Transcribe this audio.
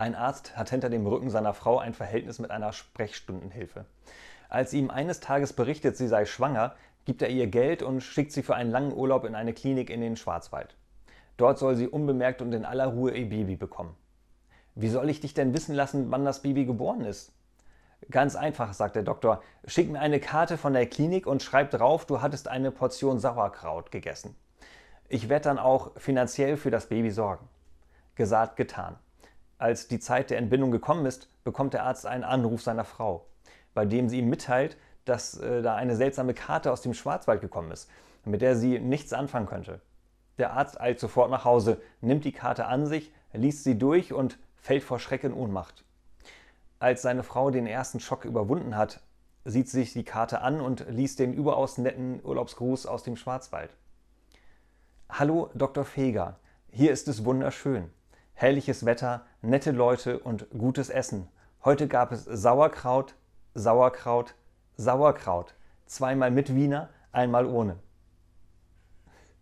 Ein Arzt hat hinter dem Rücken seiner Frau ein Verhältnis mit einer Sprechstundenhilfe. Als ihm eines Tages berichtet, sie sei schwanger, gibt er ihr Geld und schickt sie für einen langen Urlaub in eine Klinik in den Schwarzwald. Dort soll sie unbemerkt und in aller Ruhe ihr Baby bekommen. Wie soll ich dich denn wissen lassen, wann das Baby geboren ist? Ganz einfach, sagt der Doktor. Schick mir eine Karte von der Klinik und schreib drauf, du hattest eine Portion Sauerkraut gegessen. Ich werde dann auch finanziell für das Baby sorgen. Gesagt, getan. Als die Zeit der Entbindung gekommen ist, bekommt der Arzt einen Anruf seiner Frau, bei dem sie ihm mitteilt, dass äh, da eine seltsame Karte aus dem Schwarzwald gekommen ist, mit der sie nichts anfangen könnte. Der Arzt eilt sofort nach Hause, nimmt die Karte an sich, liest sie durch und fällt vor Schreck in Ohnmacht. Als seine Frau den ersten Schock überwunden hat, sieht sie sich die Karte an und liest den überaus netten Urlaubsgruß aus dem Schwarzwald. Hallo, Dr. Feger. Hier ist es wunderschön herrliches Wetter, nette Leute und gutes Essen. Heute gab es Sauerkraut, Sauerkraut, Sauerkraut. Zweimal mit Wiener, einmal ohne.